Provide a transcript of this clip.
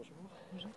Bonjour.